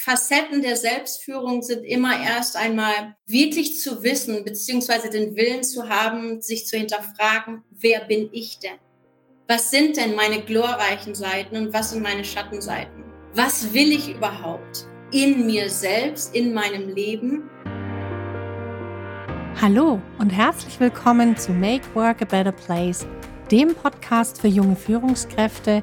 Facetten der Selbstführung sind immer erst einmal wirklich zu wissen, beziehungsweise den Willen zu haben, sich zu hinterfragen, wer bin ich denn? Was sind denn meine glorreichen Seiten und was sind meine Schattenseiten? Was will ich überhaupt in mir selbst, in meinem Leben? Hallo und herzlich willkommen zu Make Work a Better Place, dem Podcast für junge Führungskräfte,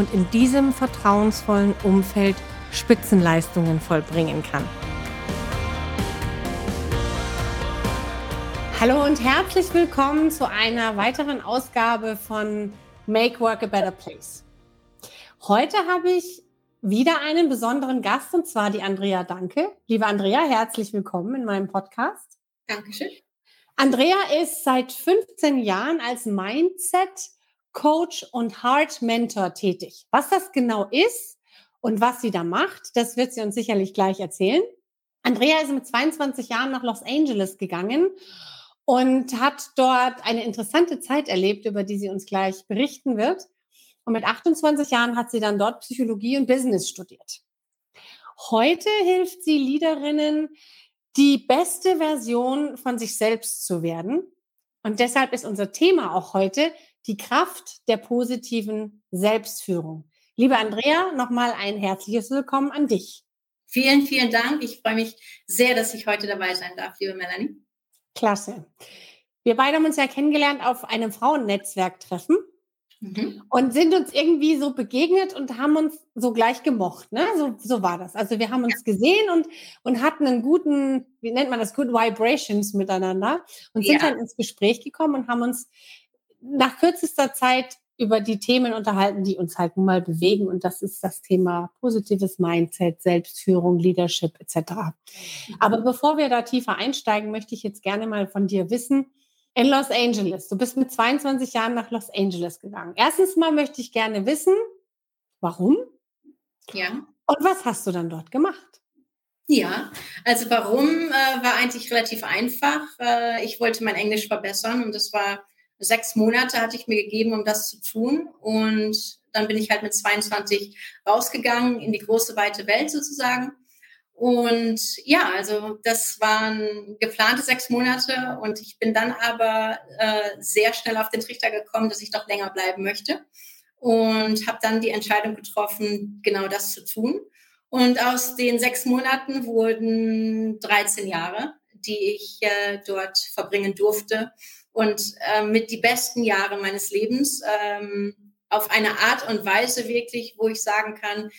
und in diesem vertrauensvollen Umfeld Spitzenleistungen vollbringen kann. Hallo und herzlich willkommen zu einer weiteren Ausgabe von Make Work a Better Place. Heute habe ich wieder einen besonderen Gast und zwar die Andrea Danke. Liebe Andrea, herzlich willkommen in meinem Podcast. Dankeschön. Andrea ist seit 15 Jahren als Mindset Coach und Heart Mentor tätig. Was das genau ist und was sie da macht, das wird sie uns sicherlich gleich erzählen. Andrea ist mit 22 Jahren nach Los Angeles gegangen und hat dort eine interessante Zeit erlebt, über die sie uns gleich berichten wird. Und mit 28 Jahren hat sie dann dort Psychologie und Business studiert. Heute hilft sie Leaderinnen, die beste Version von sich selbst zu werden. Und deshalb ist unser Thema auch heute die Kraft der positiven Selbstführung. Liebe Andrea, nochmal ein herzliches Willkommen an dich. Vielen, vielen Dank. Ich freue mich sehr, dass ich heute dabei sein darf, liebe Melanie. Klasse. Wir beide haben uns ja kennengelernt auf einem Frauennetzwerktreffen mhm. und sind uns irgendwie so begegnet und haben uns so gleich gemocht. Ne? So, so war das. Also wir haben uns gesehen und, und hatten einen guten, wie nennt man das, Good Vibrations miteinander und sind ja. dann ins Gespräch gekommen und haben uns nach kürzester Zeit über die Themen unterhalten, die uns halt nun mal bewegen. Und das ist das Thema positives Mindset, Selbstführung, Leadership etc. Aber bevor wir da tiefer einsteigen, möchte ich jetzt gerne mal von dir wissen, in Los Angeles, du bist mit 22 Jahren nach Los Angeles gegangen. Erstens mal möchte ich gerne wissen, warum? Ja. Und was hast du dann dort gemacht? Ja, also warum äh, war eigentlich relativ einfach. Äh, ich wollte mein Englisch verbessern und das war sechs Monate hatte ich mir gegeben, um das zu tun. Und dann bin ich halt mit 22 rausgegangen in die große, weite Welt sozusagen. Und ja, also das waren geplante sechs Monate und ich bin dann aber äh, sehr schnell auf den Trichter gekommen, dass ich doch länger bleiben möchte und habe dann die Entscheidung getroffen, genau das zu tun. Und aus den sechs Monaten wurden 13 Jahre, die ich äh, dort verbringen durfte und äh, mit die besten Jahre meines Lebens ähm, auf eine Art und Weise wirklich, wo ich sagen kann,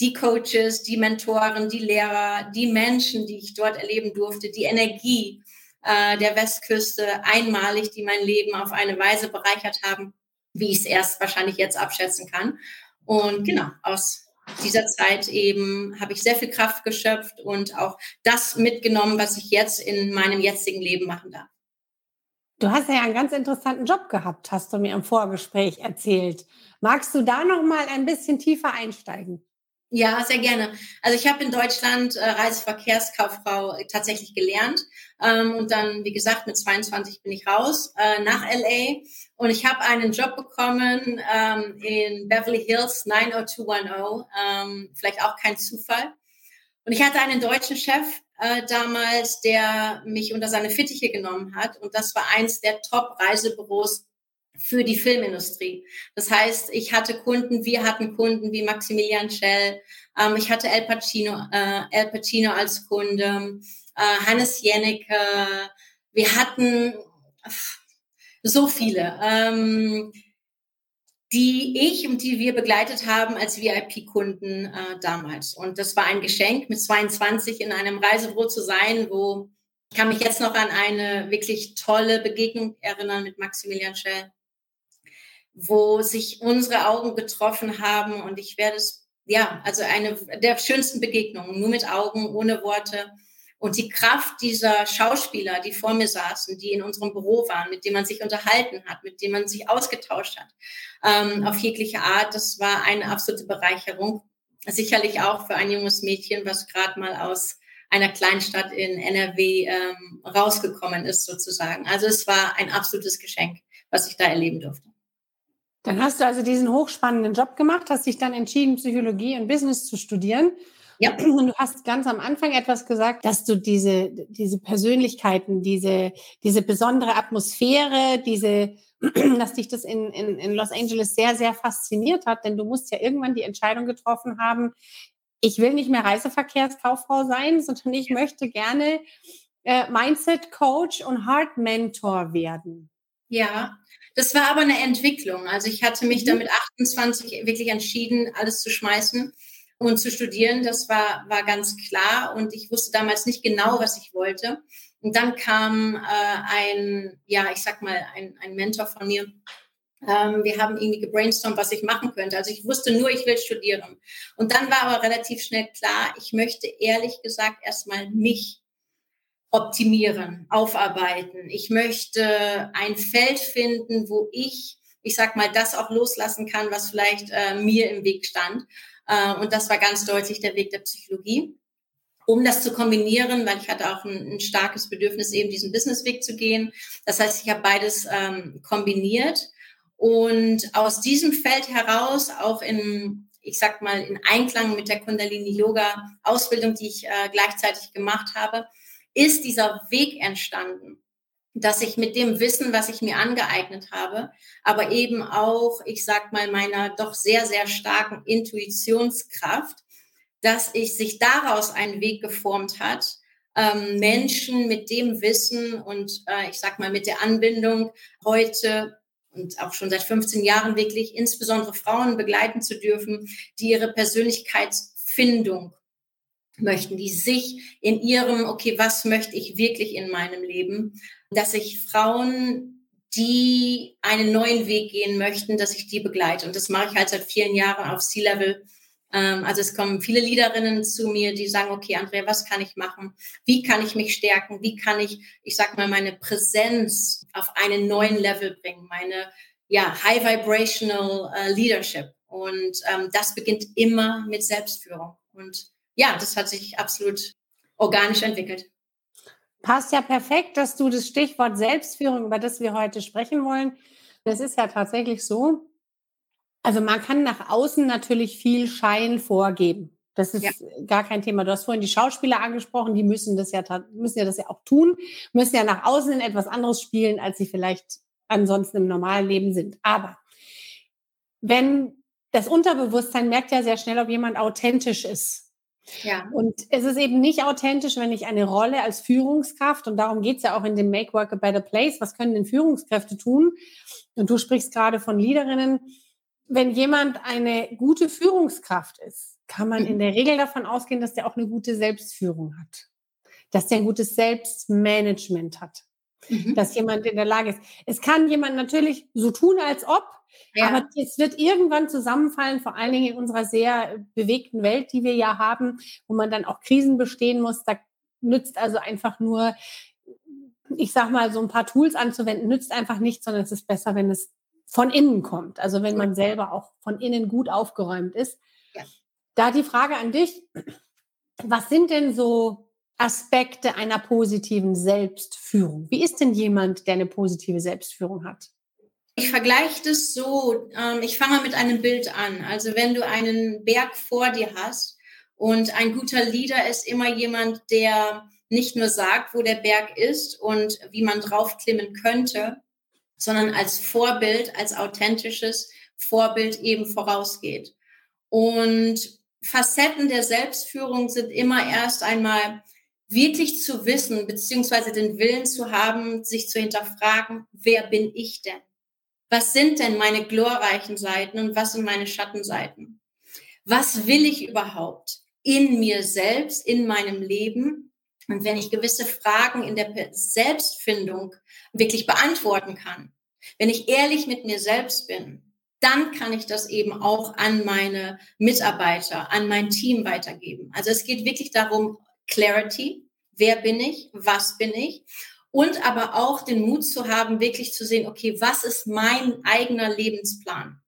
die Coaches, die Mentoren, die Lehrer, die Menschen, die ich dort erleben durfte, die Energie äh, der Westküste einmalig, die mein Leben auf eine Weise bereichert haben, wie ich es erst wahrscheinlich jetzt abschätzen kann. Und genau, aus dieser Zeit eben habe ich sehr viel Kraft geschöpft und auch das mitgenommen, was ich jetzt in meinem jetzigen Leben machen darf. Du hast ja einen ganz interessanten Job gehabt, hast du mir im Vorgespräch erzählt. Magst du da noch mal ein bisschen tiefer einsteigen? Ja, sehr gerne. Also ich habe in Deutschland äh, Reiseverkehrskauffrau tatsächlich gelernt ähm, und dann, wie gesagt, mit 22 bin ich raus äh, nach LA und ich habe einen Job bekommen ähm, in Beverly Hills 90210. Ähm, vielleicht auch kein Zufall. Und ich hatte einen deutschen Chef, äh, damals, der mich unter seine Fittiche genommen hat. Und das war eins der Top-Reisebüros für die Filmindustrie. Das heißt, ich hatte Kunden, wir hatten Kunden wie Maximilian Schell, ähm, ich hatte El Pacino, äh, El Pacino als Kunde, äh, Hannes Jennecke, wir hatten so viele. Ähm, die ich und die wir begleitet haben als VIP-Kunden äh, damals. Und das war ein Geschenk, mit 22 in einem Reisebüro zu sein, wo ich kann mich jetzt noch an eine wirklich tolle Begegnung erinnern mit Maximilian Schell, wo sich unsere Augen getroffen haben und ich werde es ja, also eine der schönsten Begegnungen, nur mit Augen, ohne Worte. Und die Kraft dieser Schauspieler, die vor mir saßen, die in unserem Büro waren, mit denen man sich unterhalten hat, mit denen man sich ausgetauscht hat, ähm, auf jegliche Art, das war eine absolute Bereicherung. Sicherlich auch für ein junges Mädchen, was gerade mal aus einer Kleinstadt in NRW ähm, rausgekommen ist, sozusagen. Also es war ein absolutes Geschenk, was ich da erleben durfte. Dann hast du also diesen hochspannenden Job gemacht, hast dich dann entschieden, Psychologie und Business zu studieren. Ja. Und du hast ganz am Anfang etwas gesagt, dass du diese, diese Persönlichkeiten, diese, diese besondere Atmosphäre, diese, dass dich das in, in, in Los Angeles sehr, sehr fasziniert hat, denn du musst ja irgendwann die Entscheidung getroffen haben, ich will nicht mehr Reiseverkehrskauffrau sein, sondern ich möchte gerne äh, Mindset Coach und Heart Mentor werden. Ja, das war aber eine Entwicklung. Also ich hatte mich mhm. dann mit 28 wirklich entschieden, alles zu schmeißen und zu studieren. Das war, war ganz klar. Und ich wusste damals nicht genau, was ich wollte. Und dann kam äh, ein, ja, ich sag mal, ein, ein Mentor von mir. Ähm, wir haben irgendwie gebrainstormt, was ich machen könnte. Also ich wusste nur, ich will studieren. Und dann war aber relativ schnell klar, ich möchte ehrlich gesagt erstmal mich optimieren, aufarbeiten. Ich möchte ein Feld finden, wo ich, ich sag mal, das auch loslassen kann, was vielleicht äh, mir im Weg stand. Äh, und das war ganz deutlich der Weg der Psychologie. Um das zu kombinieren, weil ich hatte auch ein, ein starkes Bedürfnis, eben diesen Businessweg zu gehen. Das heißt, ich habe beides ähm, kombiniert. Und aus diesem Feld heraus, auch in, ich sag mal, in Einklang mit der Kundalini-Yoga-Ausbildung, die ich äh, gleichzeitig gemacht habe, ist dieser Weg entstanden, dass ich mit dem Wissen, was ich mir angeeignet habe, aber eben auch, ich sag mal, meiner doch sehr, sehr starken Intuitionskraft, dass ich sich daraus einen Weg geformt hat, ähm, Menschen mit dem Wissen und äh, ich sag mal mit der Anbindung heute und auch schon seit 15 Jahren wirklich insbesondere Frauen begleiten zu dürfen, die ihre Persönlichkeitsfindung möchten, die sich in ihrem, okay, was möchte ich wirklich in meinem Leben, dass ich Frauen, die einen neuen Weg gehen möchten, dass ich die begleite. Und das mache ich halt seit vielen Jahren auf C-Level. Ähm, also es kommen viele Leaderinnen zu mir, die sagen, okay, Andrea, was kann ich machen? Wie kann ich mich stärken? Wie kann ich, ich sag mal, meine Präsenz auf einen neuen Level bringen? Meine, ja, High Vibrational uh, Leadership. Und ähm, das beginnt immer mit Selbstführung. Und ja, das hat sich absolut organisch entwickelt. Passt ja perfekt, dass du das Stichwort Selbstführung, über das wir heute sprechen wollen. Das ist ja tatsächlich so. Also man kann nach außen natürlich viel Schein vorgeben. Das ist ja. gar kein Thema. Du hast vorhin die Schauspieler angesprochen, die müssen das ja müssen ja das ja auch tun, müssen ja nach außen in etwas anderes spielen, als sie vielleicht ansonsten im normalen Leben sind. Aber wenn das Unterbewusstsein merkt ja sehr schnell, ob jemand authentisch ist. Ja. Und es ist eben nicht authentisch, wenn ich eine Rolle als Führungskraft, und darum geht es ja auch in dem Make Work a Better Place, was können denn Führungskräfte tun? Und du sprichst gerade von Leaderinnen. Wenn jemand eine gute Führungskraft ist, kann man in der Regel davon ausgehen, dass der auch eine gute Selbstführung hat, dass der ein gutes Selbstmanagement hat, mhm. dass jemand in der Lage ist. Es kann jemand natürlich so tun, als ob, ja. Aber es wird irgendwann zusammenfallen, vor allen Dingen in unserer sehr bewegten Welt, die wir ja haben, wo man dann auch Krisen bestehen muss. Da nützt also einfach nur, ich sag mal, so ein paar Tools anzuwenden, nützt einfach nichts, sondern es ist besser, wenn es von innen kommt. Also wenn man selber auch von innen gut aufgeräumt ist. Ja. Da die Frage an dich, was sind denn so Aspekte einer positiven Selbstführung? Wie ist denn jemand, der eine positive Selbstführung hat? Ich vergleiche das so, ähm, ich fange mit einem Bild an. Also wenn du einen Berg vor dir hast und ein guter Leader ist immer jemand, der nicht nur sagt, wo der Berg ist und wie man draufklimmen könnte, sondern als Vorbild, als authentisches Vorbild eben vorausgeht. Und Facetten der Selbstführung sind immer erst einmal wirklich zu wissen, beziehungsweise den Willen zu haben, sich zu hinterfragen, wer bin ich denn? Was sind denn meine glorreichen Seiten und was sind meine Schattenseiten? Was will ich überhaupt in mir selbst, in meinem Leben? Und wenn ich gewisse Fragen in der Selbstfindung wirklich beantworten kann, wenn ich ehrlich mit mir selbst bin, dann kann ich das eben auch an meine Mitarbeiter, an mein Team weitergeben. Also es geht wirklich darum, Clarity, wer bin ich, was bin ich und aber auch den Mut zu haben, wirklich zu sehen, okay, was ist mein eigener Lebensplan?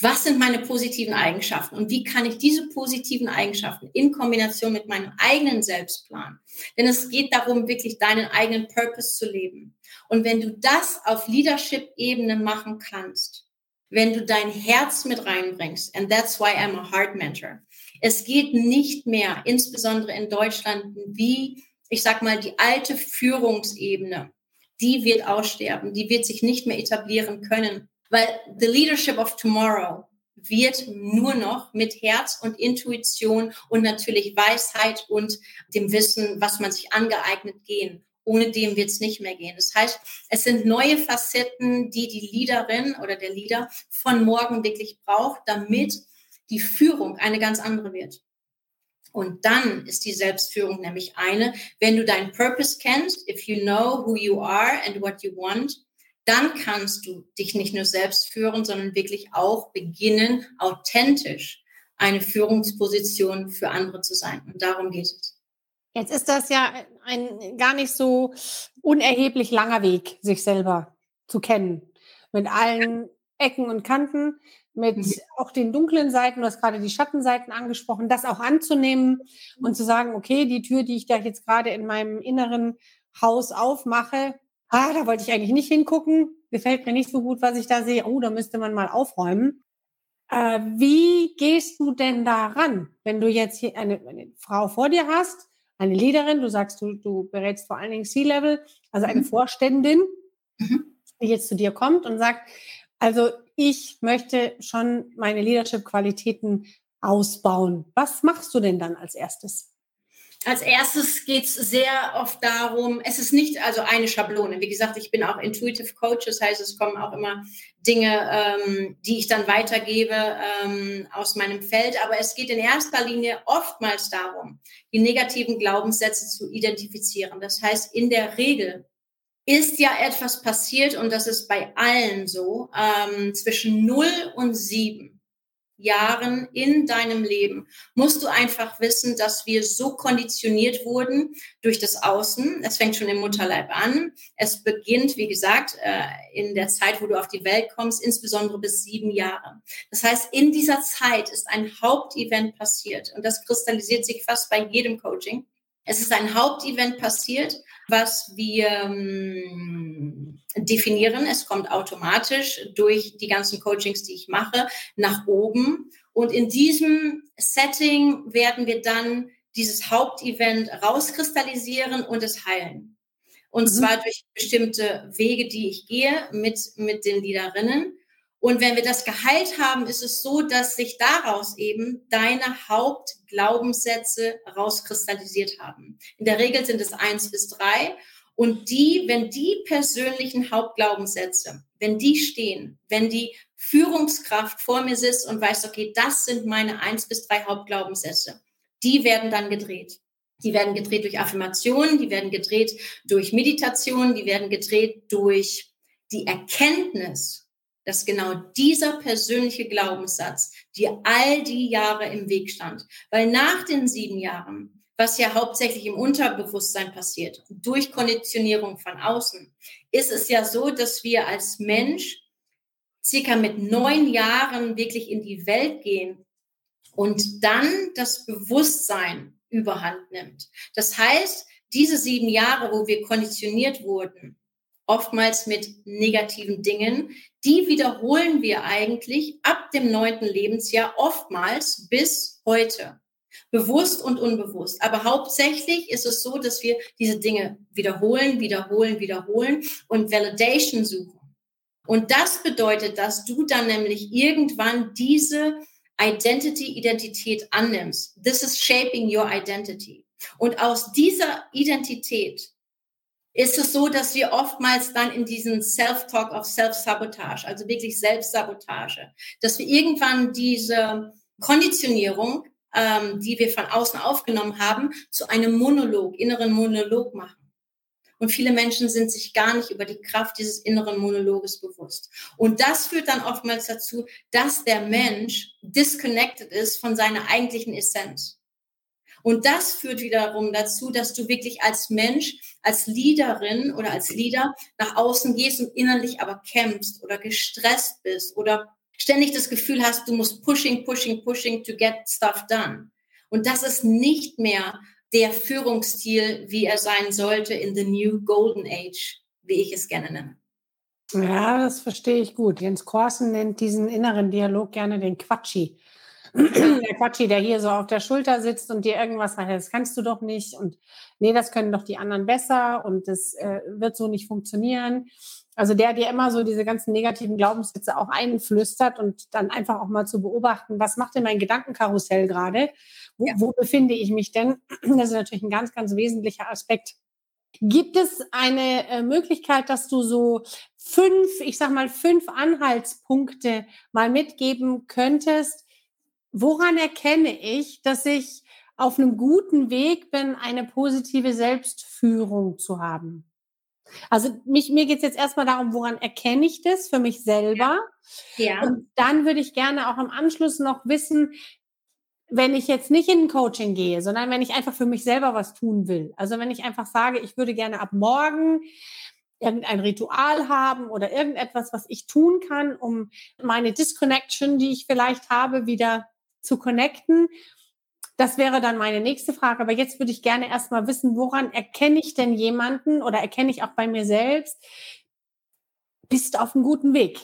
Was sind meine positiven Eigenschaften und wie kann ich diese positiven Eigenschaften in Kombination mit meinem eigenen Selbstplan? Denn es geht darum, wirklich deinen eigenen Purpose zu leben. Und wenn du das auf Leadership-Ebene machen kannst, wenn du dein Herz mit reinbringst, and that's why I'm a Heart Mentor. Es geht nicht mehr, insbesondere in Deutschland, wie, ich sag mal, die alte Führungsebene. Die wird aussterben, die wird sich nicht mehr etablieren können, weil the leadership of tomorrow wird nur noch mit Herz und Intuition und natürlich Weisheit und dem Wissen, was man sich angeeignet gehen. Ohne dem wird es nicht mehr gehen. Das heißt, es sind neue Facetten, die die Leaderin oder der Leader von morgen wirklich braucht, damit die Führung eine ganz andere wird. Und dann ist die Selbstführung nämlich eine, wenn du deinen Purpose kennst, if you know who you are and what you want, dann kannst du dich nicht nur selbst führen, sondern wirklich auch beginnen, authentisch eine Führungsposition für andere zu sein. Und darum geht es. Jetzt ist das ja ein gar nicht so unerheblich langer Weg, sich selber zu kennen. Mit allen Ecken und Kanten, mit mhm. auch den dunklen Seiten, du hast gerade die Schattenseiten angesprochen, das auch anzunehmen und zu sagen, okay, die Tür, die ich da jetzt gerade in meinem inneren Haus aufmache, ah, da wollte ich eigentlich nicht hingucken, gefällt mir nicht so gut, was ich da sehe, oh, da müsste man mal aufräumen. Äh, wie gehst du denn daran, wenn du jetzt hier eine, eine Frau vor dir hast, eine Leaderin, du sagst, du, du berätst vor allen Dingen C-Level, also eine mhm. Vorständin, mhm. die jetzt zu dir kommt und sagt, also ich möchte schon meine Leadership-Qualitäten ausbauen. Was machst du denn dann als erstes? Als erstes geht es sehr oft darum, es ist nicht also eine Schablone. Wie gesagt, ich bin auch Intuitive Coach, das heißt, es kommen auch immer Dinge, ähm, die ich dann weitergebe ähm, aus meinem Feld. Aber es geht in erster Linie oftmals darum, die negativen Glaubenssätze zu identifizieren. Das heißt, in der Regel ist ja etwas passiert und das ist bei allen so, ähm, zwischen 0 und 7 Jahren in deinem Leben musst du einfach wissen, dass wir so konditioniert wurden durch das Außen. Es fängt schon im Mutterleib an. Es beginnt, wie gesagt, äh, in der Zeit, wo du auf die Welt kommst, insbesondere bis sieben Jahre. Das heißt, in dieser Zeit ist ein Hauptevent passiert und das kristallisiert sich fast bei jedem Coaching. Es ist ein Hauptevent passiert, was wir ähm, definieren. Es kommt automatisch durch die ganzen Coachings, die ich mache, nach oben. Und in diesem Setting werden wir dann dieses Hauptevent rauskristallisieren und es heilen. Und mhm. zwar durch bestimmte Wege, die ich gehe mit, mit den Liederinnen. Und wenn wir das geheilt haben, ist es so, dass sich daraus eben deine Hauptglaubenssätze rauskristallisiert haben. In der Regel sind es eins bis drei. Und die, wenn die persönlichen Hauptglaubenssätze, wenn die stehen, wenn die Führungskraft vor mir sitzt und weiß, okay, das sind meine eins bis drei Hauptglaubenssätze, die werden dann gedreht. Die werden gedreht durch Affirmationen, die werden gedreht durch Meditation, die werden gedreht durch die Erkenntnis, dass genau dieser persönliche Glaubenssatz dir all die Jahre im Weg stand. Weil nach den sieben Jahren was ja hauptsächlich im Unterbewusstsein passiert, durch Konditionierung von außen, ist es ja so, dass wir als Mensch circa mit neun Jahren wirklich in die Welt gehen und dann das Bewusstsein überhand nimmt. Das heißt, diese sieben Jahre, wo wir konditioniert wurden, oftmals mit negativen Dingen, die wiederholen wir eigentlich ab dem neunten Lebensjahr oftmals bis heute bewusst und unbewusst. Aber hauptsächlich ist es so, dass wir diese Dinge wiederholen, wiederholen, wiederholen und Validation suchen. Und das bedeutet, dass du dann nämlich irgendwann diese Identity, Identität annimmst. This is shaping your identity. Und aus dieser Identität ist es so, dass wir oftmals dann in diesen Self-Talk of Self-Sabotage, also wirklich Selbstsabotage, dass wir irgendwann diese Konditionierung ähm, die wir von außen aufgenommen haben, zu einem Monolog, inneren Monolog machen. Und viele Menschen sind sich gar nicht über die Kraft dieses inneren Monologes bewusst. Und das führt dann oftmals dazu, dass der Mensch disconnected ist von seiner eigentlichen Essenz. Und das führt wiederum dazu, dass du wirklich als Mensch, als Leaderin oder als Leader nach außen gehst und innerlich aber kämpfst oder gestresst bist oder ständig das Gefühl hast, du musst pushing, pushing, pushing to get stuff done. Und das ist nicht mehr der Führungsstil, wie er sein sollte in the new golden age, wie ich es gerne nenne. Ja, das verstehe ich gut. Jens Korsen nennt diesen inneren Dialog gerne den Quatschi. Der Quatschi, der hier so auf der Schulter sitzt und dir irgendwas sagt, das kannst du doch nicht und nee, das können doch die anderen besser und das äh, wird so nicht funktionieren. Also der dir immer so diese ganzen negativen Glaubenssätze auch einflüstert und dann einfach auch mal zu beobachten, was macht denn mein Gedankenkarussell gerade? Wo, ja. wo befinde ich mich denn? Das ist natürlich ein ganz, ganz wesentlicher Aspekt. Gibt es eine äh, Möglichkeit, dass du so fünf, ich sag mal, fünf Anhaltspunkte mal mitgeben könntest? Woran erkenne ich, dass ich auf einem guten Weg bin, eine positive Selbstführung zu haben? Also mich, mir geht es jetzt erstmal darum, woran erkenne ich das für mich selber? Ja. Und dann würde ich gerne auch im Anschluss noch wissen, wenn ich jetzt nicht in ein Coaching gehe, sondern wenn ich einfach für mich selber was tun will. Also wenn ich einfach sage, ich würde gerne ab morgen irgendein Ritual haben oder irgendetwas, was ich tun kann, um meine Disconnection, die ich vielleicht habe, wieder zu connecten das wäre dann meine nächste Frage. Aber jetzt würde ich gerne erstmal wissen, woran erkenne ich denn jemanden oder erkenne ich auch bei mir selbst, bist auf einem guten Weg?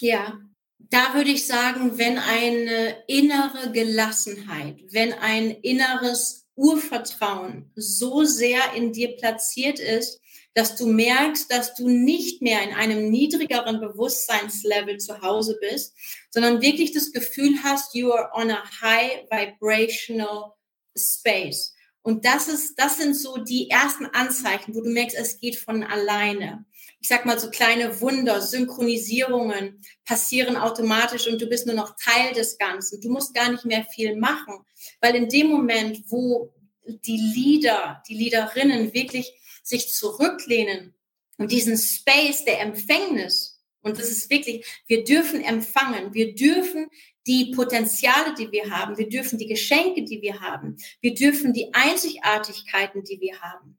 Ja, da würde ich sagen, wenn eine innere Gelassenheit, wenn ein inneres Urvertrauen so sehr in dir platziert ist, dass du merkst, dass du nicht mehr in einem niedrigeren Bewusstseinslevel zu Hause bist, sondern wirklich das Gefühl hast, you are on a high vibrational space. Und das ist, das sind so die ersten Anzeichen, wo du merkst, es geht von alleine. Ich sag mal, so kleine Wunder, Synchronisierungen passieren automatisch und du bist nur noch Teil des Ganzen. Du musst gar nicht mehr viel machen, weil in dem Moment, wo die Leader, die Leaderinnen wirklich sich zurücklehnen und diesen Space der Empfängnis, und das ist wirklich, wir dürfen empfangen, wir dürfen die Potenziale, die wir haben, wir dürfen die Geschenke, die wir haben, wir dürfen die Einzigartigkeiten, die wir haben.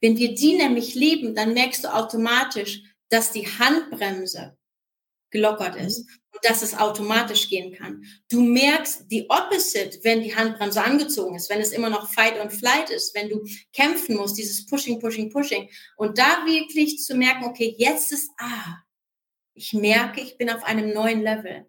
Wenn wir die nämlich leben, dann merkst du automatisch, dass die Handbremse gelockert ist. Und dass es automatisch gehen kann. Du merkst die Opposite, wenn die Handbremse angezogen ist, wenn es immer noch Fight und Flight ist, wenn du kämpfen musst, dieses Pushing, Pushing, Pushing. Und da wirklich zu merken, okay, jetzt ist, ah, ich merke, ich bin auf einem neuen Level.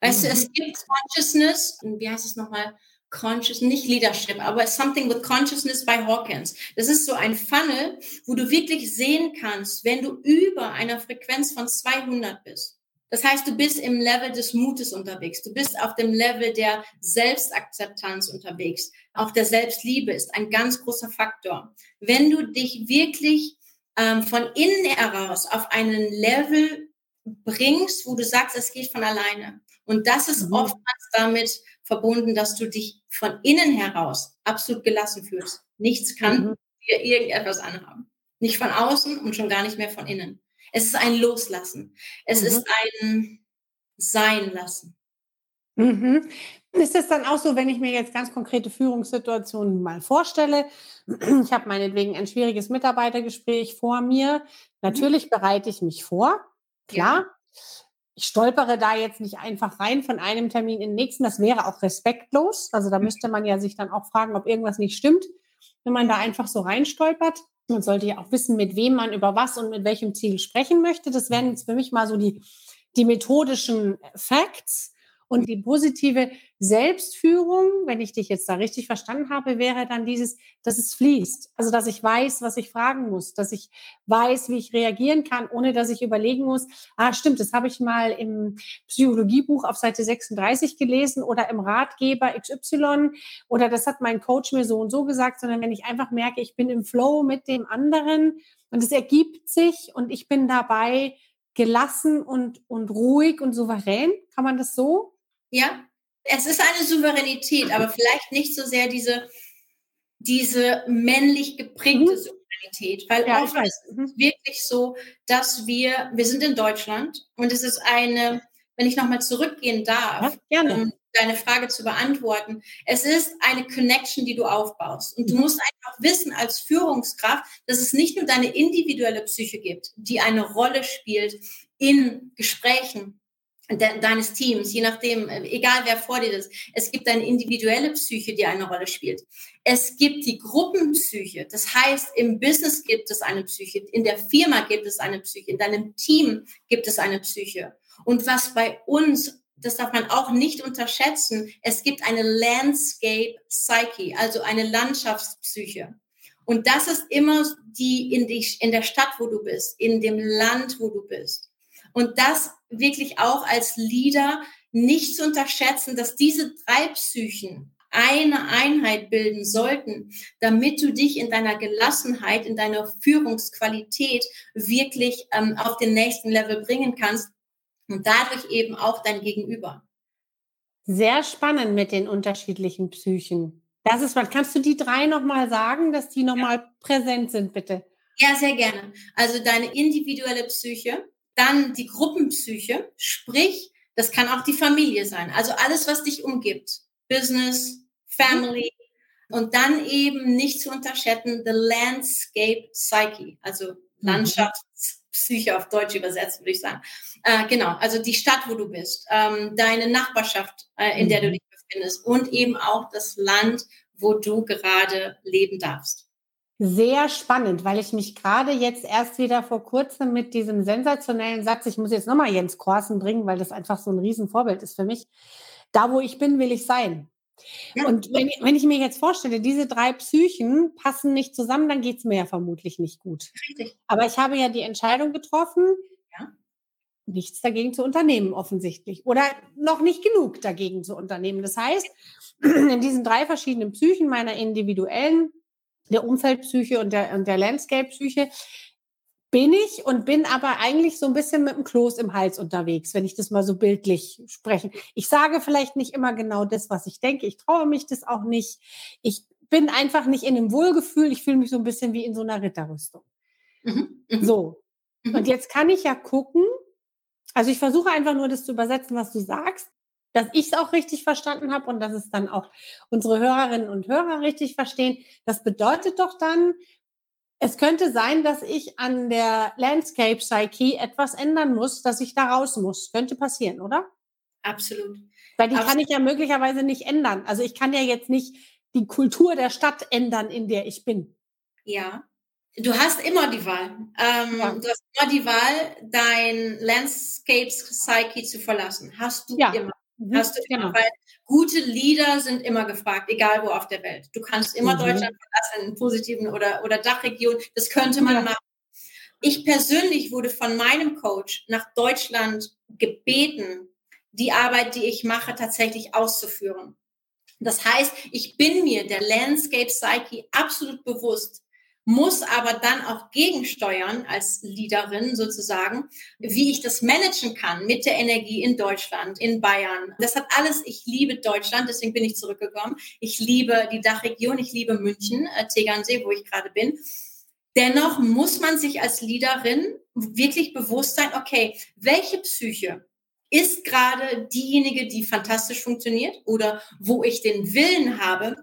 Weißt mhm. du, es gibt Consciousness, wie heißt es nochmal? Conscious, nicht Leadership, aber Something with Consciousness bei Hawkins. Das ist so ein Funnel, wo du wirklich sehen kannst, wenn du über einer Frequenz von 200 bist das heißt, du bist im Level des Mutes unterwegs. Du bist auf dem Level der Selbstakzeptanz unterwegs. Auch der Selbstliebe ist ein ganz großer Faktor. Wenn du dich wirklich ähm, von innen heraus auf einen Level bringst, wo du sagst, es geht von alleine. Und das ist mhm. oftmals damit verbunden, dass du dich von innen heraus absolut gelassen fühlst. Nichts kann mhm. dir irgendetwas anhaben. Nicht von außen und schon gar nicht mehr von innen. Es ist ein Loslassen. Es mhm. ist ein Sein lassen. Mhm. Ist es dann auch so, wenn ich mir jetzt ganz konkrete Führungssituationen mal vorstelle? Ich habe meinetwegen ein schwieriges Mitarbeitergespräch vor mir. Mhm. Natürlich bereite ich mich vor, klar. Ja. Ich stolpere da jetzt nicht einfach rein von einem Termin in den nächsten. Das wäre auch respektlos. Also da mhm. müsste man ja sich dann auch fragen, ob irgendwas nicht stimmt, wenn man da einfach so reinstolpert. Man sollte ja auch wissen, mit wem man über was und mit welchem Ziel sprechen möchte. Das wären jetzt für mich mal so die, die methodischen Facts. Und die positive Selbstführung, wenn ich dich jetzt da richtig verstanden habe, wäre dann dieses, dass es fließt. Also, dass ich weiß, was ich fragen muss, dass ich weiß, wie ich reagieren kann, ohne dass ich überlegen muss, ah, stimmt, das habe ich mal im Psychologiebuch auf Seite 36 gelesen oder im Ratgeber XY oder das hat mein Coach mir so und so gesagt, sondern wenn ich einfach merke, ich bin im Flow mit dem anderen und es ergibt sich und ich bin dabei gelassen und, und ruhig und souverän. Kann man das so ja, es ist eine Souveränität, aber vielleicht nicht so sehr diese, diese männlich geprägte mhm. Realität, weil ja, oft ist es mhm. wirklich so, dass wir, wir sind in Deutschland und es ist eine, wenn ich nochmal zurückgehen darf, ja, um deine Frage zu beantworten, es ist eine Connection, die du aufbaust. Und du mhm. musst einfach wissen als Führungskraft, dass es nicht nur deine individuelle Psyche gibt, die eine Rolle spielt in Gesprächen, de deines Teams, je nachdem, äh, egal wer vor dir ist. Es gibt eine individuelle Psyche, die eine Rolle spielt. Es gibt die Gruppenpsyche. Das heißt, im Business gibt es eine Psyche, in der Firma gibt es eine Psyche, in deinem Team gibt es eine Psyche. Und was bei uns, das darf man auch nicht unterschätzen, es gibt eine Landscape Psyche, also eine Landschaftspsyche. Und das ist immer die in, die in der Stadt, wo du bist, in dem Land, wo du bist. Und das wirklich auch als Leader nicht zu unterschätzen, dass diese drei Psychen eine Einheit bilden sollten, damit du dich in deiner Gelassenheit, in deiner Führungsqualität wirklich ähm, auf den nächsten Level bringen kannst und dadurch eben auch dein Gegenüber. Sehr spannend mit den unterschiedlichen Psychen. Das ist was. Kannst du die drei nochmal sagen, dass die nochmal ja. präsent sind, bitte? Ja, sehr gerne. Also deine individuelle Psyche, dann die Gruppenpsyche, sprich, das kann auch die Familie sein. Also alles, was dich umgibt. Business, Family. Und dann eben nicht zu unterschätzen, the landscape psyche, also mhm. Landschaftspsyche auf Deutsch übersetzt, würde ich sagen. Äh, genau, also die Stadt, wo du bist, ähm, deine Nachbarschaft, äh, in der du mhm. dich befindest und eben auch das Land, wo du gerade leben darfst sehr spannend, weil ich mich gerade jetzt erst wieder vor kurzem mit diesem sensationellen Satz, ich muss jetzt nochmal Jens Korsen bringen, weil das einfach so ein Riesenvorbild ist für mich. Da, wo ich bin, will ich sein. Ja. Und wenn, wenn, ich mir jetzt vorstelle, diese drei Psychen passen nicht zusammen, dann geht es mir ja vermutlich nicht gut. Richtig. Aber ich habe ja die Entscheidung getroffen, ja. nichts dagegen zu unternehmen, offensichtlich. Oder noch nicht genug dagegen zu unternehmen. Das heißt, in diesen drei verschiedenen Psychen meiner individuellen der Umfeldpsyche und der, und der Landscape-Psyche bin ich und bin aber eigentlich so ein bisschen mit dem Kloß im Hals unterwegs, wenn ich das mal so bildlich spreche. Ich sage vielleicht nicht immer genau das, was ich denke. Ich traue mich das auch nicht. Ich bin einfach nicht in einem Wohlgefühl. Ich fühle mich so ein bisschen wie in so einer Ritterrüstung. Mhm. Mhm. So. Mhm. Und jetzt kann ich ja gucken. Also ich versuche einfach nur das zu übersetzen, was du sagst dass ich es auch richtig verstanden habe und dass es dann auch unsere Hörerinnen und Hörer richtig verstehen. Das bedeutet doch dann, es könnte sein, dass ich an der Landscape Psyche etwas ändern muss, dass ich da raus muss. Könnte passieren, oder? Absolut. Weil die Absolut. kann ich ja möglicherweise nicht ändern. Also ich kann ja jetzt nicht die Kultur der Stadt ändern, in der ich bin. Ja. Du hast immer die Wahl. Ähm, ja. Du hast immer die Wahl, dein Landscape Psyche zu verlassen. Hast du ja. immer. Mhm, Hast du genau. Weil gute Leader sind immer gefragt, egal wo auf der Welt. Du kannst immer mhm. Deutschland verlassen, in positiven oder, oder Dachregion. Das könnte man ja. machen. Ich persönlich wurde von meinem Coach nach Deutschland gebeten, die Arbeit, die ich mache, tatsächlich auszuführen. Das heißt, ich bin mir der Landscape Psyche absolut bewusst, muss aber dann auch gegensteuern als Leaderin sozusagen, wie ich das managen kann mit der Energie in Deutschland, in Bayern. Das hat alles, ich liebe Deutschland, deswegen bin ich zurückgekommen. Ich liebe die Dachregion, ich liebe München, äh, Tegernsee, wo ich gerade bin. Dennoch muss man sich als Leaderin wirklich bewusst sein, okay, welche Psyche ist gerade diejenige, die fantastisch funktioniert oder wo ich den Willen habe,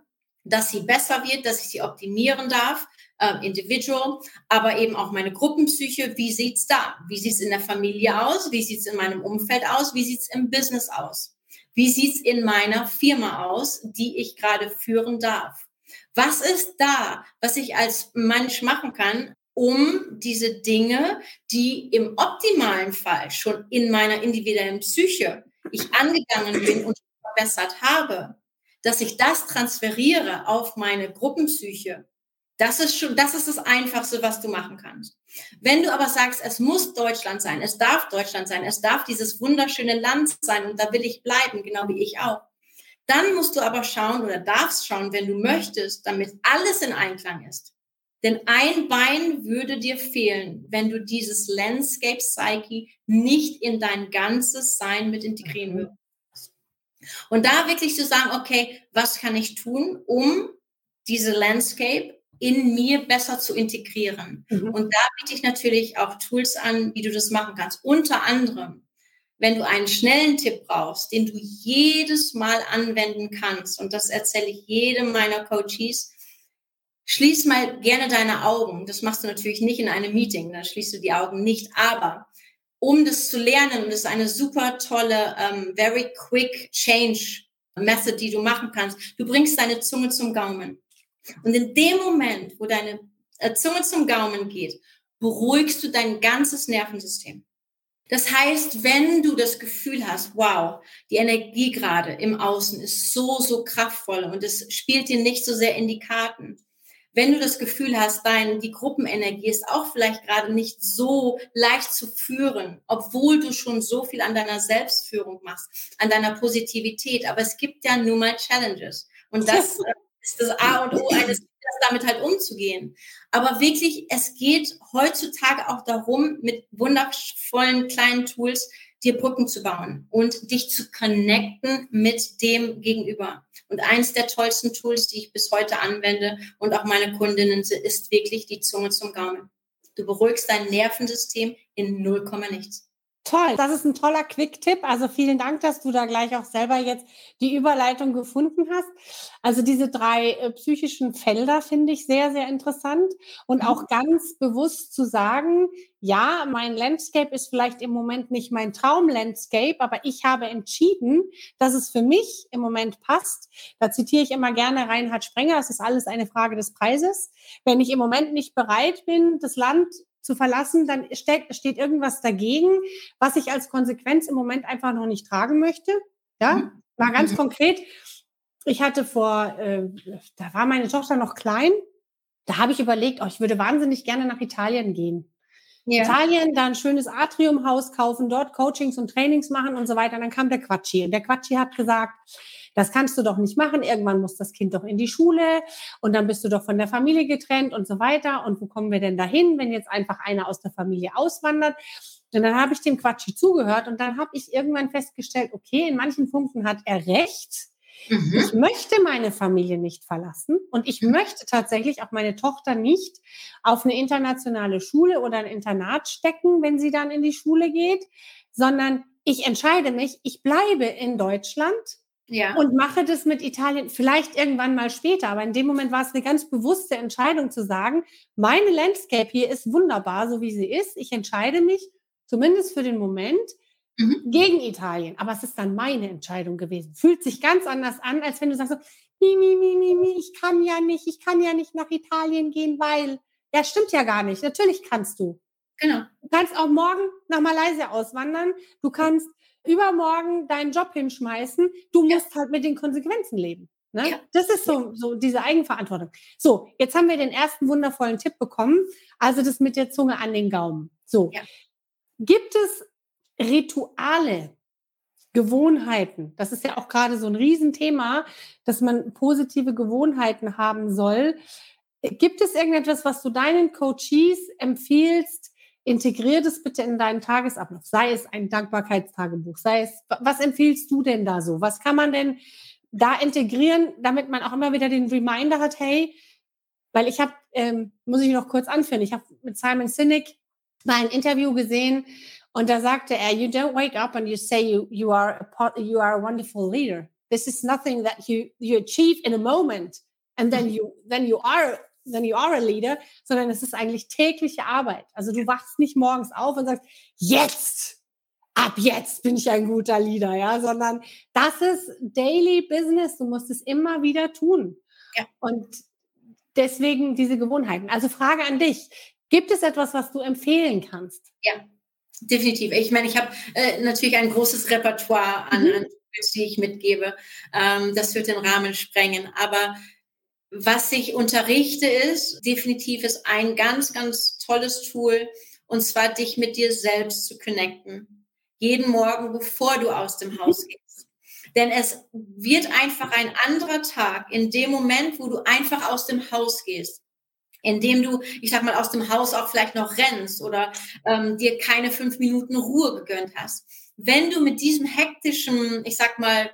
dass sie besser wird, dass ich sie optimieren darf, äh, Individual, aber eben auch meine Gruppenpsyche. Wie sieht's da? Wie sieht's in der Familie aus? Wie sieht's in meinem Umfeld aus? Wie sieht's im Business aus? Wie sieht's in meiner Firma aus, die ich gerade führen darf? Was ist da, was ich als Mensch machen kann, um diese Dinge, die im optimalen Fall schon in meiner individuellen Psyche ich angegangen bin und verbessert habe, dass ich das transferiere auf meine Gruppenpsyche das ist schon, das ist das Einfachste, was du machen kannst. Wenn du aber sagst, es muss Deutschland sein, es darf Deutschland sein, es darf dieses wunderschöne Land sein und da will ich bleiben, genau wie ich auch. Dann musst du aber schauen oder darfst schauen, wenn du möchtest, damit alles in Einklang ist. Denn ein Bein würde dir fehlen, wenn du dieses Landscape Psyche nicht in dein ganzes Sein mit integrieren mhm. würdest. Und da wirklich zu sagen, okay, was kann ich tun, um diese Landscape in mir besser zu integrieren. Mhm. Und da biete ich natürlich auch Tools an, wie du das machen kannst. Unter anderem, wenn du einen schnellen Tipp brauchst, den du jedes Mal anwenden kannst, und das erzähle ich jedem meiner Coaches, schließ mal gerne deine Augen. Das machst du natürlich nicht in einem Meeting, da schließt du die Augen nicht, aber um das zu lernen, und das ist eine super tolle, um, ähm, very quick change Method, die du machen kannst. Du bringst deine Zunge zum Gaumen. Und in dem Moment, wo deine äh, Zunge zum Gaumen geht, beruhigst du dein ganzes Nervensystem. Das heißt, wenn du das Gefühl hast, wow, die Energie gerade im Außen ist so, so kraftvoll und es spielt dir nicht so sehr in die Karten, wenn du das Gefühl hast, dein, die Gruppenenergie ist auch vielleicht gerade nicht so leicht zu führen, obwohl du schon so viel an deiner Selbstführung machst, an deiner Positivität. Aber es gibt ja nun mal Challenges. Und das ist das A und O eines Leaders, damit halt umzugehen. Aber wirklich, es geht heutzutage auch darum, mit wundervollen kleinen Tools dir Brücken zu bauen und dich zu connecten mit dem Gegenüber. Und eins der tollsten Tools, die ich bis heute anwende und auch meine Kundinnen, ist wirklich die Zunge zum Gaumen. Du beruhigst dein Nervensystem in 0, nichts. Toll, das ist ein toller Quick-Tipp. Also vielen Dank, dass du da gleich auch selber jetzt die Überleitung gefunden hast. Also diese drei äh, psychischen Felder finde ich sehr, sehr interessant und mhm. auch ganz bewusst zu sagen, ja, mein Landscape ist vielleicht im Moment nicht mein Traum-Landscape, aber ich habe entschieden, dass es für mich im Moment passt. Da zitiere ich immer gerne Reinhard Sprenger, es ist alles eine Frage des Preises. Wenn ich im Moment nicht bereit bin, das Land zu verlassen, dann steht, steht irgendwas dagegen, was ich als Konsequenz im Moment einfach noch nicht tragen möchte. Ja, mhm. war ganz mhm. konkret. Ich hatte vor, äh, da war meine Tochter noch klein. Da habe ich überlegt, oh, ich würde wahnsinnig gerne nach Italien gehen. Ja. Italien, da ein schönes Atriumhaus kaufen, dort Coachings und Trainings machen und so weiter. Und dann kam der Quatschi. Und der Quatschi hat gesagt, das kannst du doch nicht machen. Irgendwann muss das Kind doch in die Schule und dann bist du doch von der Familie getrennt und so weiter. Und wo kommen wir denn dahin, wenn jetzt einfach einer aus der Familie auswandert? Und dann habe ich dem Quatschi zugehört und dann habe ich irgendwann festgestellt, okay, in manchen Punkten hat er recht. Mhm. Ich möchte meine Familie nicht verlassen und ich möchte tatsächlich auch meine Tochter nicht auf eine internationale Schule oder ein Internat stecken, wenn sie dann in die Schule geht, sondern ich entscheide mich, ich bleibe in Deutschland ja. Und mache das mit Italien vielleicht irgendwann mal später. Aber in dem Moment war es eine ganz bewusste Entscheidung zu sagen, meine Landscape hier ist wunderbar, so wie sie ist. Ich entscheide mich, zumindest für den Moment, mhm. gegen Italien. Aber es ist dann meine Entscheidung gewesen. Fühlt sich ganz anders an, als wenn du sagst so, mi, mi, mi, mi, mi, ich kann ja nicht, ich kann ja nicht nach Italien gehen, weil, ja, stimmt ja gar nicht. Natürlich kannst du. Genau. Du kannst auch morgen nach Malaysia auswandern. Du kannst übermorgen deinen Job hinschmeißen. Du musst ja. halt mit den Konsequenzen leben. Ne? Ja. Das ist so, so diese Eigenverantwortung. So, jetzt haben wir den ersten wundervollen Tipp bekommen. Also das mit der Zunge an den Gaumen. So. Ja. Gibt es Rituale, Gewohnheiten? Das ist ja auch gerade so ein Riesenthema, dass man positive Gewohnheiten haben soll. Gibt es irgendetwas, was du deinen Coaches empfiehlst, integrier das bitte in deinen Tagesablauf. Sei es ein Dankbarkeitstagebuch, sei es, was empfiehlst du denn da so? Was kann man denn da integrieren, damit man auch immer wieder den Reminder hat, hey, weil ich habe, ähm, muss ich noch kurz anführen, ich habe mit Simon Sinek mal ein Interview gesehen und da sagte er, you don't wake up and you say you, you, are, a, you are a wonderful leader. This is nothing that you, you achieve in a moment and then you, then you are then you are a leader, sondern es ist eigentlich tägliche Arbeit. Also du wachst nicht morgens auf und sagst, jetzt, ab jetzt bin ich ein guter Leader, ja, sondern das ist Daily Business. Du musst es immer wieder tun. Ja. Und deswegen diese Gewohnheiten. Also Frage an dich. Gibt es etwas, was du empfehlen kannst? Ja, definitiv. Ich meine, ich habe äh, natürlich ein großes Repertoire an, mhm. an die ich mitgebe. Ähm, das wird den Rahmen sprengen. Aber was ich unterrichte ist, definitiv ist ein ganz, ganz tolles Tool, und zwar dich mit dir selbst zu connecten. Jeden Morgen, bevor du aus dem Haus gehst. Denn es wird einfach ein anderer Tag in dem Moment, wo du einfach aus dem Haus gehst. Indem du, ich sag mal, aus dem Haus auch vielleicht noch rennst oder ähm, dir keine fünf Minuten Ruhe gegönnt hast. Wenn du mit diesem hektischen, ich sag mal,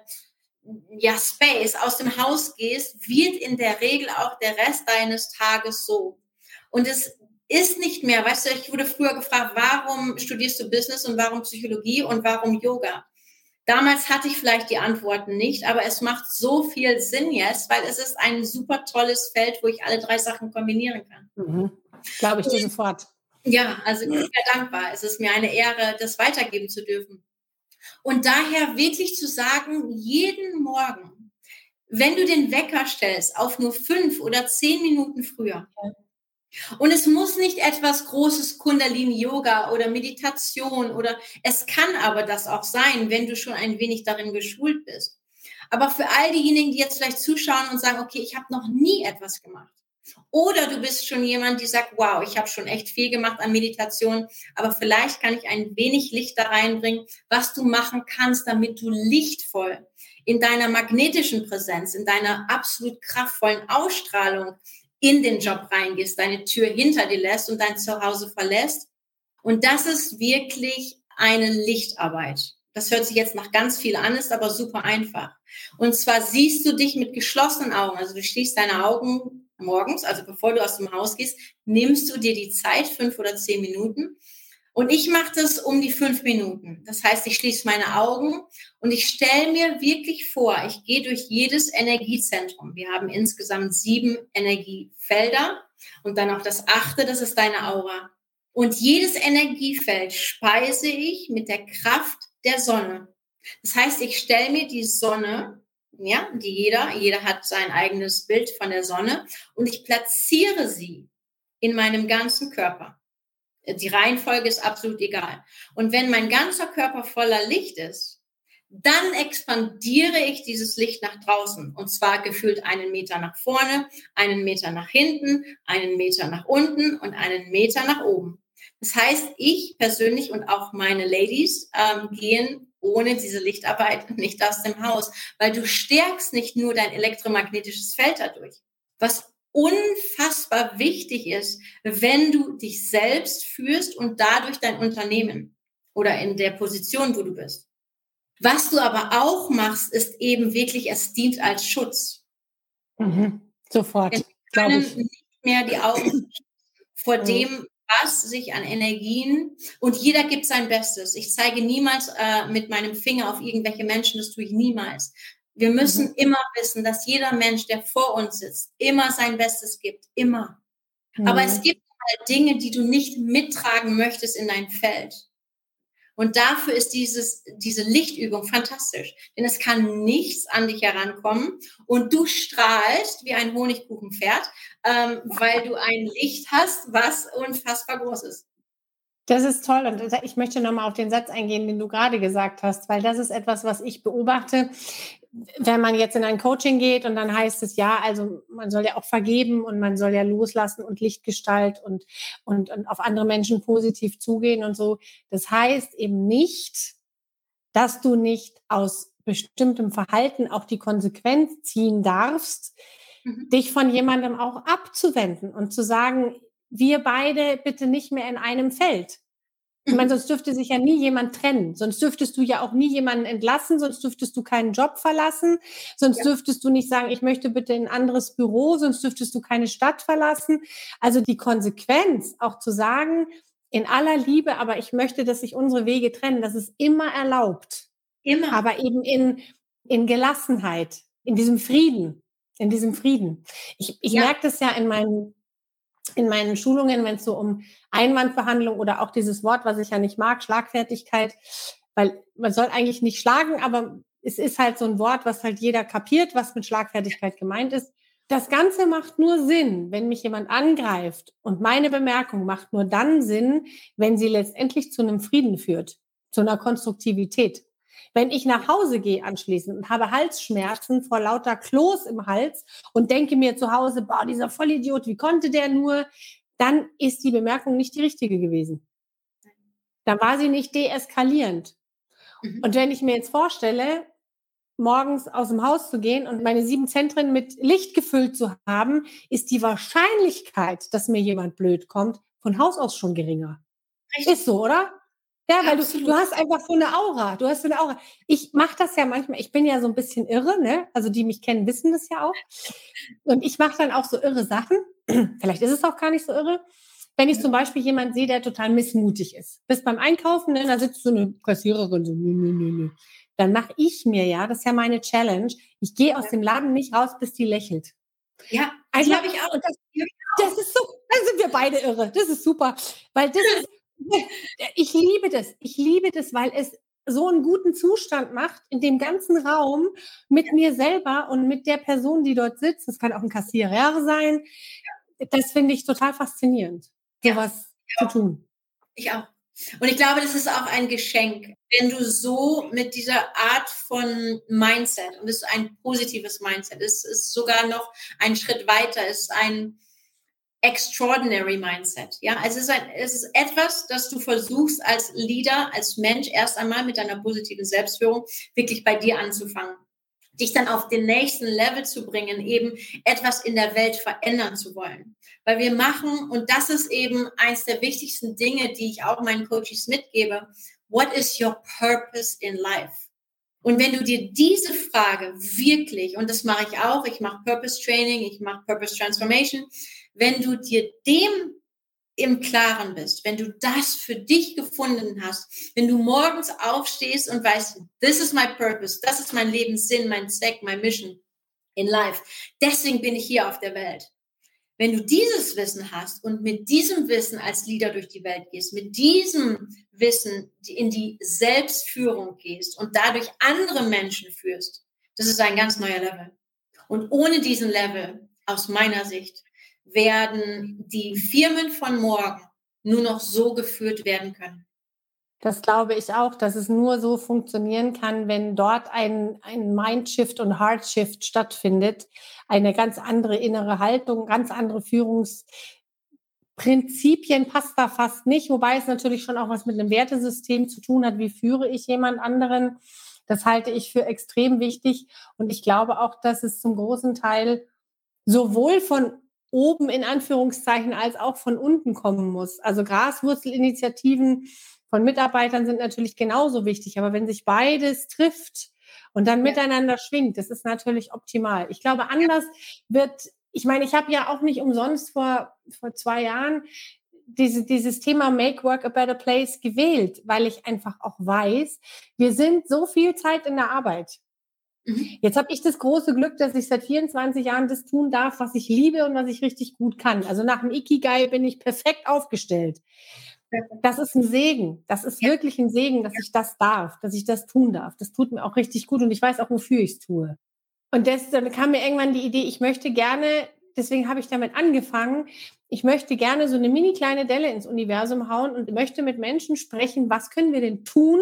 ja, Space aus dem Haus gehst, wird in der Regel auch der Rest deines Tages so. Und es ist nicht mehr, weißt du, ich wurde früher gefragt, warum studierst du Business und warum Psychologie und warum Yoga? Damals hatte ich vielleicht die Antworten nicht, aber es macht so viel Sinn jetzt, weil es ist ein super tolles Feld, wo ich alle drei Sachen kombinieren kann. Mhm. Glaube ich dir sofort. Ja, also ich bin sehr dankbar. Es ist mir eine Ehre, das weitergeben zu dürfen. Und daher wirklich zu sagen, jeden Morgen, wenn du den Wecker stellst auf nur fünf oder zehn Minuten früher, und es muss nicht etwas Großes Kundalini-Yoga oder Meditation oder es kann aber das auch sein, wenn du schon ein wenig darin geschult bist. Aber für all diejenigen, die jetzt vielleicht zuschauen und sagen, okay, ich habe noch nie etwas gemacht. Oder du bist schon jemand, die sagt, wow, ich habe schon echt viel gemacht an Meditation, aber vielleicht kann ich ein wenig Licht da reinbringen, was du machen kannst, damit du lichtvoll in deiner magnetischen Präsenz, in deiner absolut kraftvollen Ausstrahlung in den Job reingehst, deine Tür hinter dir lässt und dein Zuhause verlässt. Und das ist wirklich eine Lichtarbeit. Das hört sich jetzt nach ganz viel an, ist aber super einfach. Und zwar siehst du dich mit geschlossenen Augen, also du schließt deine Augen morgens, also bevor du aus dem Haus gehst, nimmst du dir die Zeit, fünf oder zehn Minuten. Und ich mache das um die fünf Minuten. Das heißt, ich schließe meine Augen und ich stelle mir wirklich vor, ich gehe durch jedes Energiezentrum. Wir haben insgesamt sieben Energiefelder und dann auch das achte, das ist deine Aura. Und jedes Energiefeld speise ich mit der Kraft der Sonne. Das heißt, ich stelle mir die Sonne ja, die jeder, jeder hat sein eigenes Bild von der Sonne und ich platziere sie in meinem ganzen Körper. Die Reihenfolge ist absolut egal. Und wenn mein ganzer Körper voller Licht ist, dann expandiere ich dieses Licht nach draußen. Und zwar gefühlt einen Meter nach vorne, einen Meter nach hinten, einen Meter nach unten und einen Meter nach oben. Das heißt, ich persönlich und auch meine Ladies ähm, gehen ohne diese Lichtarbeit nicht aus dem Haus, weil du stärkst nicht nur dein elektromagnetisches Feld dadurch. Was unfassbar wichtig ist, wenn du dich selbst führst und dadurch dein Unternehmen oder in der Position, wo du bist. Was du aber auch machst, ist eben wirklich, es dient als Schutz. Mhm. Sofort. Wir können nicht mehr die Augen vor mhm. dem was sich an Energien und jeder gibt sein Bestes. Ich zeige niemals äh, mit meinem Finger auf irgendwelche Menschen, das tue ich niemals. Wir müssen mhm. immer wissen, dass jeder Mensch, der vor uns sitzt, immer sein Bestes gibt, immer. Mhm. Aber es gibt halt Dinge, die du nicht mittragen möchtest in dein Feld. Und dafür ist dieses, diese Lichtübung fantastisch. Denn es kann nichts an dich herankommen und du strahlst wie ein Honigkuchenpferd, ähm, weil du ein Licht hast, was unfassbar groß ist. Das ist toll und ich möchte nochmal auf den Satz eingehen, den du gerade gesagt hast, weil das ist etwas, was ich beobachte. Wenn man jetzt in ein Coaching geht und dann heißt es ja, also man soll ja auch vergeben und man soll ja loslassen und Lichtgestalt und, und, und auf andere Menschen positiv zugehen und so. Das heißt eben nicht, dass du nicht aus bestimmtem Verhalten auch die Konsequenz ziehen darfst, mhm. dich von jemandem auch abzuwenden und zu sagen, wir beide bitte nicht mehr in einem Feld. Ich meine, sonst dürfte sich ja nie jemand trennen. Sonst dürftest du ja auch nie jemanden entlassen, sonst dürftest du keinen Job verlassen, sonst ja. dürftest du nicht sagen, ich möchte bitte in ein anderes Büro, sonst dürftest du keine Stadt verlassen. Also die Konsequenz, auch zu sagen, in aller Liebe, aber ich möchte, dass sich unsere Wege trennen, das ist immer erlaubt. Immer. Aber eben in, in Gelassenheit, in diesem Frieden, in diesem Frieden. Ich, ich ja. merke das ja in meinen in meinen Schulungen, wenn es so um Einwandbehandlung oder auch dieses Wort, was ich ja nicht mag, Schlagfertigkeit, weil man soll eigentlich nicht schlagen, aber es ist halt so ein Wort, was halt jeder kapiert, was mit Schlagfertigkeit gemeint ist. Das Ganze macht nur Sinn, wenn mich jemand angreift und meine Bemerkung macht nur dann Sinn, wenn sie letztendlich zu einem Frieden führt, zu einer Konstruktivität. Wenn ich nach Hause gehe anschließend und habe Halsschmerzen vor lauter Kloß im Hals und denke mir zu Hause, boah, dieser Vollidiot, wie konnte der nur, dann ist die Bemerkung nicht die richtige gewesen. Da war sie nicht deeskalierend. Mhm. Und wenn ich mir jetzt vorstelle, morgens aus dem Haus zu gehen und meine sieben Zentren mit Licht gefüllt zu haben, ist die Wahrscheinlichkeit, dass mir jemand blöd kommt, von Haus aus schon geringer. Richtig. Ist so, oder? Ja, weil du, du hast einfach so eine Aura. Du hast so eine Aura. Ich mache das ja manchmal, ich bin ja so ein bisschen irre, ne? Also die mich kennen, wissen das ja auch. Und ich mache dann auch so irre Sachen. Vielleicht ist es auch gar nicht so irre. Wenn ich zum Beispiel jemanden sehe, der total missmutig ist. Bis beim Einkaufen, ne, da sitzt so eine Kassiererin so, nö, nö, nö, nö. Dann mache ich mir ja, das ist ja meine Challenge, ich gehe aus dem Laden nicht raus, bis die lächelt. Ja, also habe ich auch. Das, das ist so, dann sind wir beide irre. Das ist super. Weil das ist, ich liebe das. Ich liebe das, weil es so einen guten Zustand macht in dem ganzen Raum mit ja. mir selber und mit der Person, die dort sitzt. Das kann auch ein Kassierer sein. Das finde ich total faszinierend, sowas ja. zu tun. Ich auch. Und ich glaube, das ist auch ein Geschenk, wenn du so mit dieser Art von Mindset, und es ist ein positives Mindset, es ist sogar noch ein Schritt weiter, es ist ein, extraordinary Mindset. Ja, also es ist, ein, es ist etwas, das du versuchst als Leader, als Mensch erst einmal mit deiner positiven Selbstführung wirklich bei dir anzufangen. Dich dann auf den nächsten Level zu bringen, eben etwas in der Welt verändern zu wollen. Weil wir machen, und das ist eben eins der wichtigsten Dinge, die ich auch meinen Coaches mitgebe. What is your purpose in life? Und wenn du dir diese Frage wirklich, und das mache ich auch, ich mache Purpose Training, ich mache Purpose Transformation, wenn du dir dem im Klaren bist, wenn du das für dich gefunden hast, wenn du morgens aufstehst und weißt, this is my purpose, das ist mein Lebenssinn, mein Zweck, mein Mission in life. Deswegen bin ich hier auf der Welt. Wenn du dieses Wissen hast und mit diesem Wissen als Leader durch die Welt gehst, mit diesem Wissen in die Selbstführung gehst und dadurch andere Menschen führst, das ist ein ganz neuer Level. Und ohne diesen Level, aus meiner Sicht, werden die Firmen von morgen nur noch so geführt werden können. Das glaube ich auch, dass es nur so funktionieren kann, wenn dort ein, ein Mindshift und Heartshift stattfindet. Eine ganz andere innere Haltung, ganz andere Führungsprinzipien passt da fast nicht, wobei es natürlich schon auch was mit einem Wertesystem zu tun hat. Wie führe ich jemand anderen? Das halte ich für extrem wichtig. Und ich glaube auch, dass es zum großen Teil sowohl von oben in Anführungszeichen als auch von unten kommen muss. Also Graswurzelinitiativen von Mitarbeitern sind natürlich genauso wichtig, aber wenn sich beides trifft und dann ja. miteinander schwingt, das ist natürlich optimal. Ich glaube, anders wird, ich meine, ich habe ja auch nicht umsonst vor, vor zwei Jahren diese, dieses Thema Make Work a Better Place gewählt, weil ich einfach auch weiß, wir sind so viel Zeit in der Arbeit. Mhm. Jetzt habe ich das große Glück, dass ich seit 24 Jahren das tun darf, was ich liebe und was ich richtig gut kann. Also nach dem Ikigai bin ich perfekt aufgestellt. Das ist ein Segen. Das ist wirklich ein Segen, dass ich das darf, dass ich das tun darf. Das tut mir auch richtig gut und ich weiß auch, wofür ich es tue. Und das, dann kam mir irgendwann die Idee, ich möchte gerne, deswegen habe ich damit angefangen, ich möchte gerne so eine mini kleine Delle ins Universum hauen und möchte mit Menschen sprechen, was können wir denn tun,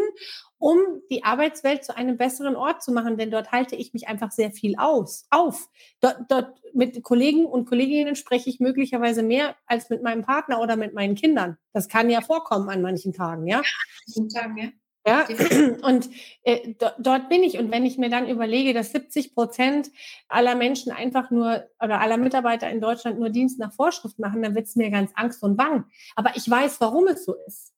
um die Arbeitswelt zu einem besseren Ort zu machen, denn dort halte ich mich einfach sehr viel aus, auf. Dort, dort mit Kollegen und Kolleginnen spreche ich möglicherweise mehr als mit meinem Partner oder mit meinen Kindern. Das kann ja vorkommen an manchen Tagen, ja. Ja, Tagen, ja. Ja, und äh, dort bin ich. Und wenn ich mir dann überlege, dass 70 Prozent aller Menschen einfach nur oder aller Mitarbeiter in Deutschland nur Dienst nach Vorschrift machen, dann wird es mir ganz Angst und Bang. Aber ich weiß, warum es so ist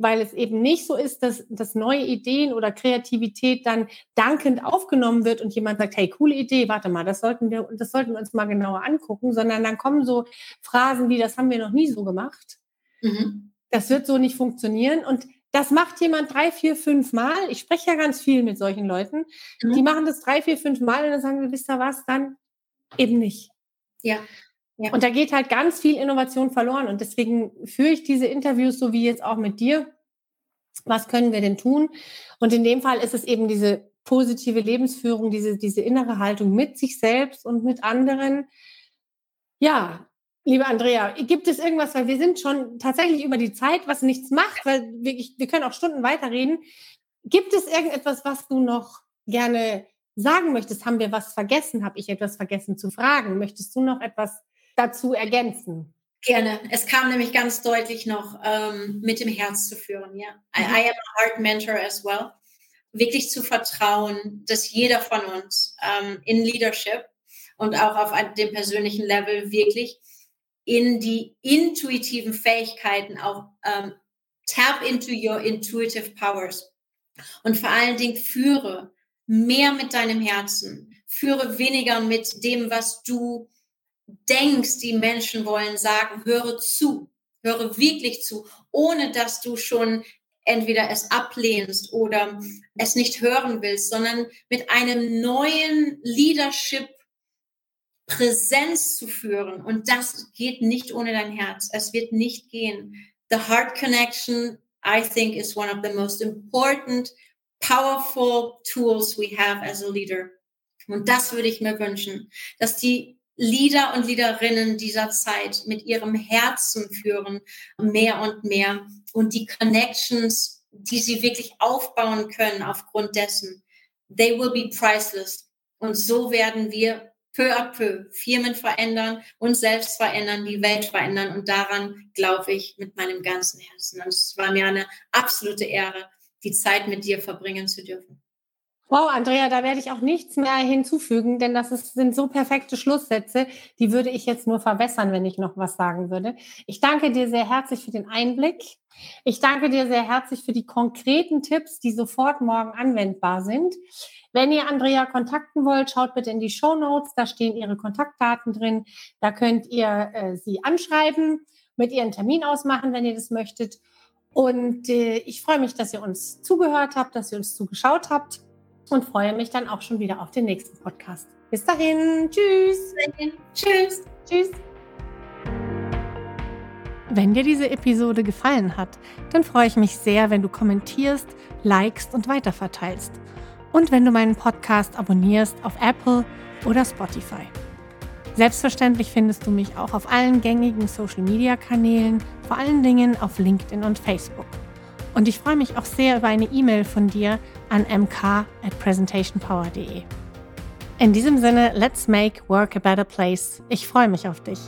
weil es eben nicht so ist, dass, dass neue Ideen oder Kreativität dann dankend aufgenommen wird und jemand sagt, hey, coole Idee, warte mal, das sollten wir, das sollten wir uns mal genauer angucken, sondern dann kommen so Phrasen wie, das haben wir noch nie so gemacht. Mhm. Das wird so nicht funktionieren. Und das macht jemand drei, vier, fünf Mal. Ich spreche ja ganz viel mit solchen Leuten. Mhm. Die machen das drei, vier, fünf Mal und dann sagen wir, wisst ihr was, dann eben nicht. Ja. Ja. Und da geht halt ganz viel Innovation verloren. Und deswegen führe ich diese Interviews so wie jetzt auch mit dir. Was können wir denn tun? Und in dem Fall ist es eben diese positive Lebensführung, diese, diese innere Haltung mit sich selbst und mit anderen. Ja, liebe Andrea, gibt es irgendwas, weil wir sind schon tatsächlich über die Zeit, was nichts macht, weil wir, wir können auch Stunden weiterreden. Gibt es irgendetwas, was du noch gerne sagen möchtest? Haben wir was vergessen? Habe ich etwas vergessen zu fragen? Möchtest du noch etwas dazu ergänzen? Gerne. Es kam nämlich ganz deutlich noch ähm, mit dem Herz zu führen. Ja, I, mhm. I am a heart mentor as well. Wirklich zu vertrauen, dass jeder von uns ähm, in Leadership und auch auf dem persönlichen Level wirklich in die intuitiven Fähigkeiten auch ähm, Tap into your intuitive powers. Und vor allen Dingen führe mehr mit deinem Herzen. Führe weniger mit dem, was du denkst, die Menschen wollen sagen. Höre zu. Höre wirklich zu, ohne dass du schon entweder es ablehnst oder es nicht hören willst, sondern mit einem neuen Leadership Präsenz zu führen. Und das geht nicht ohne dein Herz. Es wird nicht gehen. The heart connection, I think, is one of the most important, powerful tools we have as a leader. Und das würde ich mir wünschen, dass die Leader und Leaderinnen dieser Zeit mit ihrem Herzen führen, mehr und mehr. Und die Connections, die sie wirklich aufbauen können aufgrund dessen, they will be priceless. Und so werden wir peu à peu Firmen verändern, uns selbst verändern, die Welt verändern. Und daran glaube ich mit meinem ganzen Herzen. Und es war mir eine absolute Ehre, die Zeit mit dir verbringen zu dürfen. Wow, Andrea, da werde ich auch nichts mehr hinzufügen, denn das ist, sind so perfekte Schlusssätze, die würde ich jetzt nur verwässern, wenn ich noch was sagen würde. Ich danke dir sehr herzlich für den Einblick. Ich danke dir sehr herzlich für die konkreten Tipps, die sofort morgen anwendbar sind. Wenn ihr Andrea kontakten wollt, schaut bitte in die Show Notes, da stehen ihre Kontaktdaten drin. Da könnt ihr äh, sie anschreiben, mit ihren Termin ausmachen, wenn ihr das möchtet. Und äh, ich freue mich, dass ihr uns zugehört habt, dass ihr uns zugeschaut habt und freue mich dann auch schon wieder auf den nächsten Podcast. Bis dahin, tschüss. Tschüss. Tschüss. Wenn dir diese Episode gefallen hat, dann freue ich mich sehr, wenn du kommentierst, likest und weiterverteilst und wenn du meinen Podcast abonnierst auf Apple oder Spotify. Selbstverständlich findest du mich auch auf allen gängigen Social-Media-Kanälen, vor allen Dingen auf LinkedIn und Facebook. Und ich freue mich auch sehr über eine E-Mail von dir an mk at presentationpower.de. In diesem Sinne, let's make work a better place. Ich freue mich auf dich.